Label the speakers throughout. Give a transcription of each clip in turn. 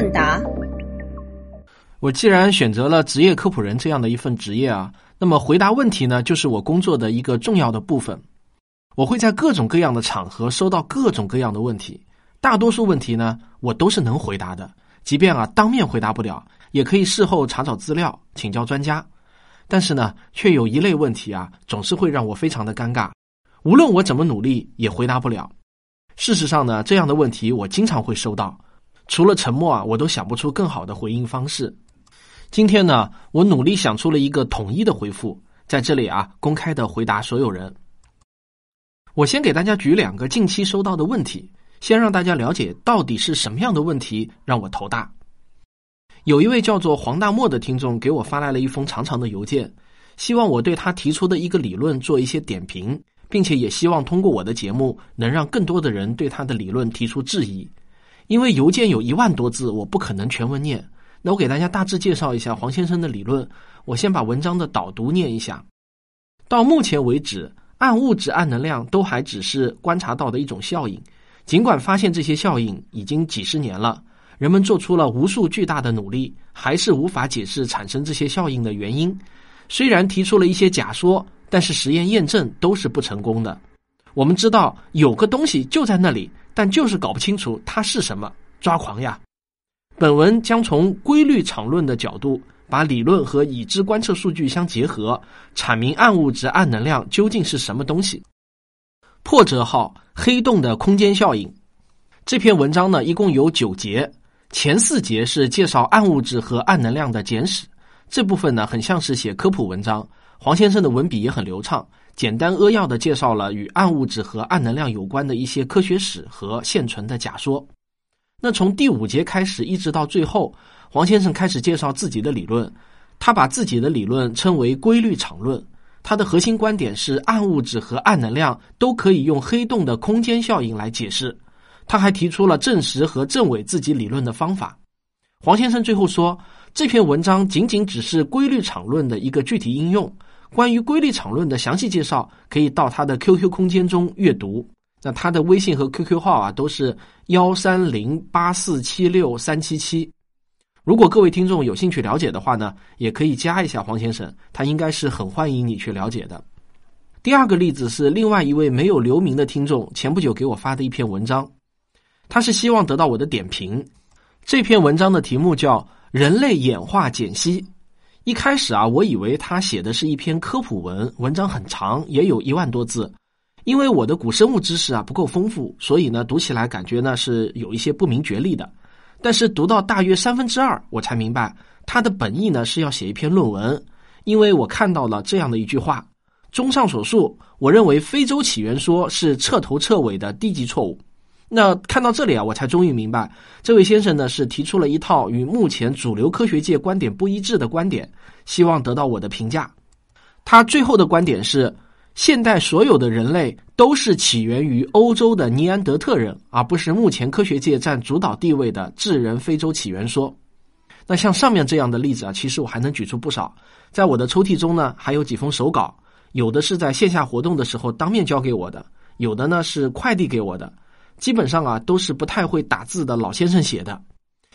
Speaker 1: 问答。
Speaker 2: 我既然选择了职业科普人这样的一份职业啊，那么回答问题呢，就是我工作的一个重要的部分。我会在各种各样的场合收到各种各样的问题，大多数问题呢，我都是能回答的。即便啊当面回答不了，也可以事后查找资料，请教专家。但是呢，却有一类问题啊，总是会让我非常的尴尬，无论我怎么努力，也回答不了。事实上呢，这样的问题我经常会收到，除了沉默啊，我都想不出更好的回应方式。今天呢，我努力想出了一个统一的回复，在这里啊，公开的回答所有人。我先给大家举两个近期收到的问题，先让大家了解到底是什么样的问题让我头大。有一位叫做黄大漠的听众给我发来了一封长长的邮件，希望我对他提出的一个理论做一些点评，并且也希望通过我的节目能让更多的人对他的理论提出质疑。因为邮件有一万多字，我不可能全文念。那我给大家大致介绍一下黄先生的理论。我先把文章的导读念一下。到目前为止，暗物质、暗能量都还只是观察到的一种效应，尽管发现这些效应已经几十年了。人们做出了无数巨大的努力，还是无法解释产生这些效应的原因。虽然提出了一些假说，但是实验验证都是不成功的。我们知道有个东西就在那里，但就是搞不清楚它是什么，抓狂呀！本文将从规律场论的角度，把理论和已知观测数据相结合，阐明暗物质、暗能量究竟是什么东西。破折号黑洞的空间效应。这篇文章呢，一共有九节。前四节是介绍暗物质和暗能量的简史，这部分呢很像是写科普文章。黄先生的文笔也很流畅，简单扼要的介绍了与暗物质和暗能量有关的一些科学史和现存的假说。那从第五节开始一直到最后，黄先生开始介绍自己的理论。他把自己的理论称为规律场论，他的核心观点是暗物质和暗能量都可以用黑洞的空间效应来解释。他还提出了证实和证伪自己理论的方法。黄先生最后说，这篇文章仅仅只是规律场论的一个具体应用。关于规律场论的详细介绍，可以到他的 QQ 空间中阅读。那他的微信和 QQ 号啊，都是幺三零八四七六三七七。如果各位听众有兴趣了解的话呢，也可以加一下黄先生，他应该是很欢迎你去了解的。第二个例子是另外一位没有留名的听众前不久给我发的一篇文章。他是希望得到我的点评。这篇文章的题目叫《人类演化解析》。一开始啊，我以为他写的是一篇科普文，文章很长，也有一万多字。因为我的古生物知识啊不够丰富，所以呢，读起来感觉呢是有一些不明觉厉的。但是读到大约三分之二，我才明白他的本意呢是要写一篇论文。因为我看到了这样的一句话：综上所述，我认为非洲起源说是彻头彻尾的低级错误。那看到这里啊，我才终于明白，这位先生呢是提出了一套与目前主流科学界观点不一致的观点，希望得到我的评价。他最后的观点是：现代所有的人类都是起源于欧洲的尼安德特人，而不是目前科学界占主导地位的智人非洲起源说。那像上面这样的例子啊，其实我还能举出不少。在我的抽屉中呢，还有几封手稿，有的是在线下活动的时候当面交给我的，有的呢是快递给我的。基本上啊，都是不太会打字的老先生写的，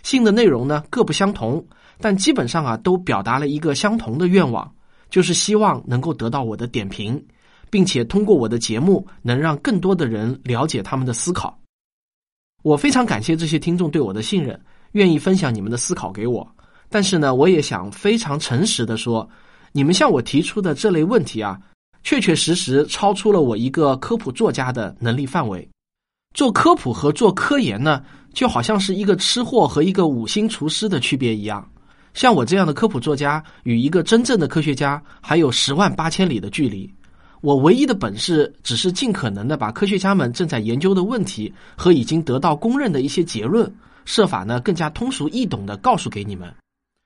Speaker 2: 信的内容呢各不相同，但基本上啊都表达了一个相同的愿望，就是希望能够得到我的点评，并且通过我的节目能让更多的人了解他们的思考。我非常感谢这些听众对我的信任，愿意分享你们的思考给我。但是呢，我也想非常诚实的说，你们向我提出的这类问题啊，确确实实超出了我一个科普作家的能力范围。做科普和做科研呢，就好像是一个吃货和一个五星厨师的区别一样。像我这样的科普作家，与一个真正的科学家还有十万八千里的距离。我唯一的本事，只是尽可能的把科学家们正在研究的问题和已经得到公认的一些结论，设法呢更加通俗易懂的告诉给你们。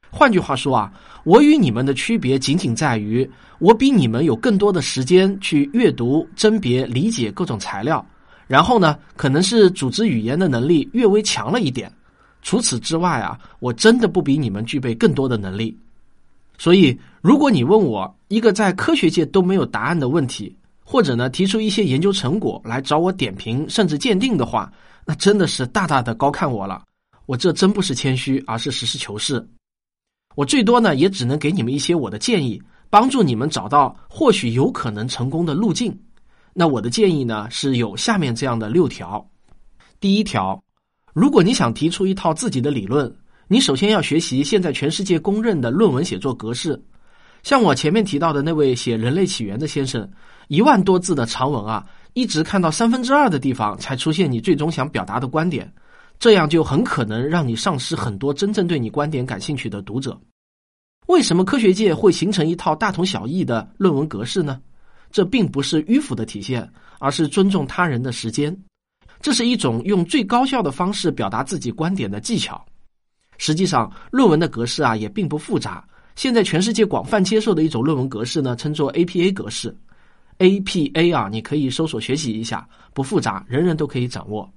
Speaker 2: 换句话说啊，我与你们的区别仅仅在于，我比你们有更多的时间去阅读、甄别、理解各种材料。然后呢，可能是组织语言的能力略微强了一点。除此之外啊，我真的不比你们具备更多的能力。所以，如果你问我一个在科学界都没有答案的问题，或者呢提出一些研究成果来找我点评甚至鉴定的话，那真的是大大的高看我了。我这真不是谦虚，而是实事求是。我最多呢，也只能给你们一些我的建议，帮助你们找到或许有可能成功的路径。那我的建议呢，是有下面这样的六条。第一条，如果你想提出一套自己的理论，你首先要学习现在全世界公认的论文写作格式。像我前面提到的那位写《人类起源》的先生，一万多字的长文啊，一直看到三分之二的地方才出现你最终想表达的观点，这样就很可能让你丧失很多真正对你观点感兴趣的读者。为什么科学界会形成一套大同小异的论文格式呢？这并不是迂腐的体现，而是尊重他人的时间。这是一种用最高效的方式表达自己观点的技巧。实际上，论文的格式啊也并不复杂。现在全世界广泛接受的一种论文格式呢，称作 APA 格式。APA 啊，你可以搜索学习一下，不复杂，人人都可以掌握。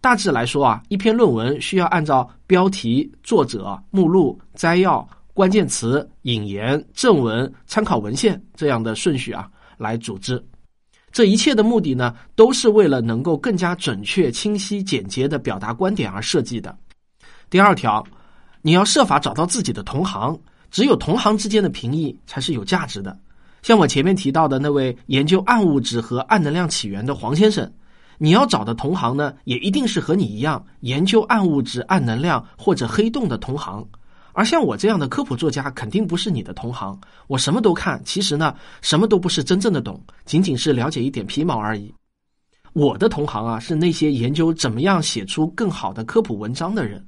Speaker 2: 大致来说啊，一篇论文需要按照标题、作者、目录、摘要、关键词、引言、正文、参考文献这样的顺序啊来组织。这一切的目的呢，都是为了能够更加准确、清晰、简洁的表达观点而设计的。第二条，你要设法找到自己的同行，只有同行之间的评议才是有价值的。像我前面提到的那位研究暗物质和暗能量起源的黄先生，你要找的同行呢，也一定是和你一样研究暗物质、暗能量或者黑洞的同行。而像我这样的科普作家，肯定不是你的同行。我什么都看，其实呢，什么都不是真正的懂，仅仅是了解一点皮毛而已。我的同行啊，是那些研究怎么样写出更好的科普文章的人。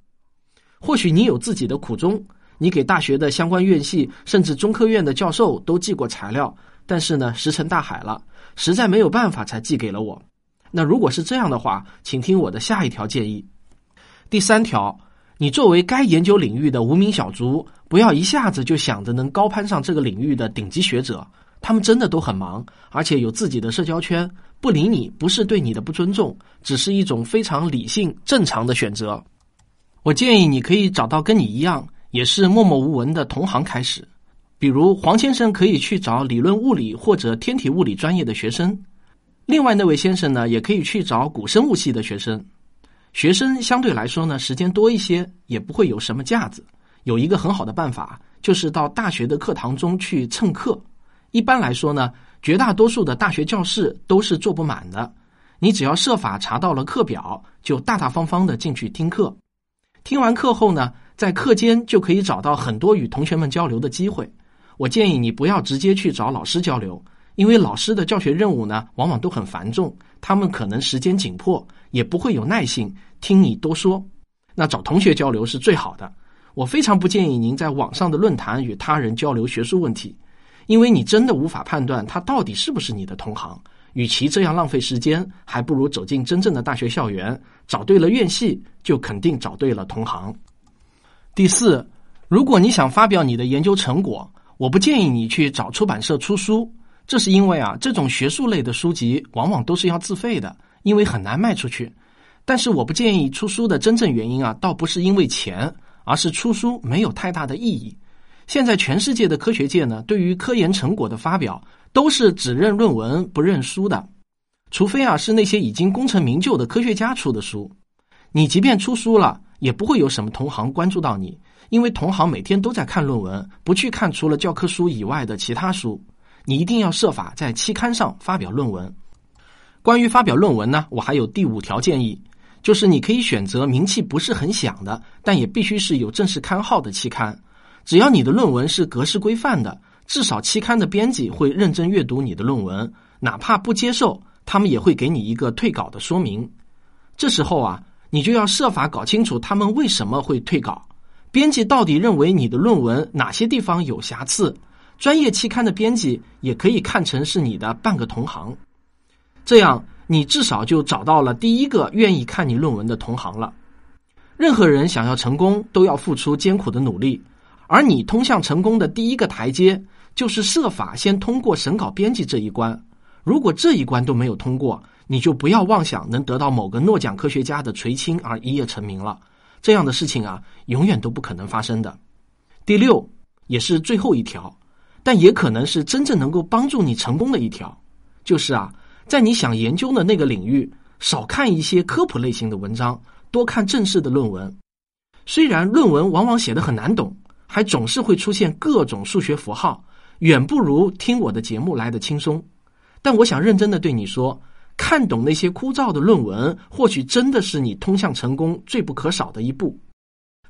Speaker 2: 或许你有自己的苦衷，你给大学的相关院系，甚至中科院的教授都寄过材料，但是呢，石沉大海了，实在没有办法才寄给了我。那如果是这样的话，请听我的下一条建议。第三条。你作为该研究领域的无名小卒，不要一下子就想着能高攀上这个领域的顶级学者。他们真的都很忙，而且有自己的社交圈，不理你不是对你的不尊重，只是一种非常理性正常的选择。我建议你可以找到跟你一样也是默默无闻的同行开始，比如黄先生可以去找理论物理或者天体物理专业的学生，另外那位先生呢，也可以去找古生物系的学生。学生相对来说呢，时间多一些，也不会有什么架子。有一个很好的办法，就是到大学的课堂中去蹭课。一般来说呢，绝大多数的大学教室都是坐不满的。你只要设法查到了课表，就大大方方的进去听课。听完课后呢，在课间就可以找到很多与同学们交流的机会。我建议你不要直接去找老师交流。因为老师的教学任务呢，往往都很繁重，他们可能时间紧迫，也不会有耐心听你多说。那找同学交流是最好的。我非常不建议您在网上的论坛与他人交流学术问题，因为你真的无法判断他到底是不是你的同行。与其这样浪费时间，还不如走进真正的大学校园，找对了院系，就肯定找对了同行。第四，如果你想发表你的研究成果，我不建议你去找出版社出书。这是因为啊，这种学术类的书籍往往都是要自费的，因为很难卖出去。但是我不建议出书的真正原因啊，倒不是因为钱，而是出书没有太大的意义。现在全世界的科学界呢，对于科研成果的发表都是只认论文不认书的，除非啊是那些已经功成名就的科学家出的书。你即便出书了，也不会有什么同行关注到你，因为同行每天都在看论文，不去看除了教科书以外的其他书。你一定要设法在期刊上发表论文。关于发表论文呢，我还有第五条建议，就是你可以选择名气不是很响的，但也必须是有正式刊号的期刊。只要你的论文是格式规范的，至少期刊的编辑会认真阅读你的论文，哪怕不接受，他们也会给你一个退稿的说明。这时候啊，你就要设法搞清楚他们为什么会退稿，编辑到底认为你的论文哪些地方有瑕疵。专业期刊的编辑也可以看成是你的半个同行，这样你至少就找到了第一个愿意看你论文的同行了。任何人想要成功，都要付出艰苦的努力，而你通向成功的第一个台阶，就是设法先通过审稿编辑这一关。如果这一关都没有通过，你就不要妄想能得到某个诺奖科学家的垂青而一夜成名了。这样的事情啊，永远都不可能发生的。第六，也是最后一条。但也可能是真正能够帮助你成功的一条，就是啊，在你想研究的那个领域，少看一些科普类型的文章，多看正式的论文。虽然论文往往写得很难懂，还总是会出现各种数学符号，远不如听我的节目来的轻松。但我想认真的对你说，看懂那些枯燥的论文，或许真的是你通向成功最不可少的一步。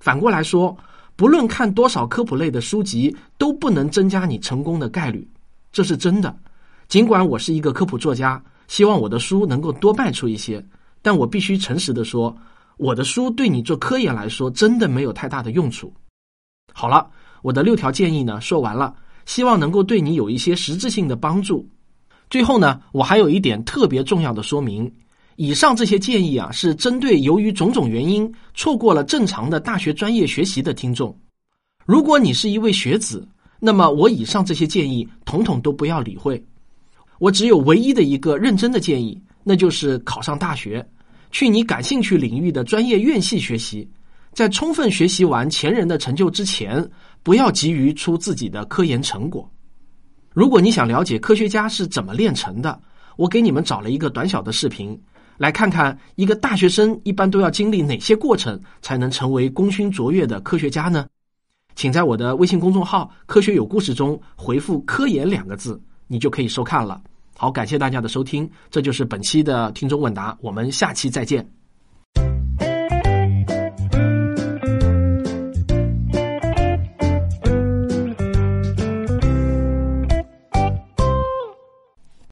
Speaker 2: 反过来说，不论看多少科普类的书籍，都不能增加你成功的概率，这是真的。尽管我是一个科普作家，希望我的书能够多卖出一些，但我必须诚实的说。我的书对你做科研来说真的没有太大的用处。好了，我的六条建议呢说完了，希望能够对你有一些实质性的帮助。最后呢，我还有一点特别重要的说明：以上这些建议啊，是针对由于种种原因错过了正常的大学专业学习的听众。如果你是一位学子，那么我以上这些建议统统都不要理会。我只有唯一的一个认真的建议，那就是考上大学。去你感兴趣领域的专业院系学习，在充分学习完前人的成就之前，不要急于出自己的科研成果。如果你想了解科学家是怎么炼成的，我给你们找了一个短小的视频，来看看一个大学生一般都要经历哪些过程才能成为功勋卓越的科学家呢？请在我的微信公众号“科学有故事”中回复“科研”两个字，你就可以收看了。好，感谢大家的收听，这就是本期的听众问答，我们下期再见。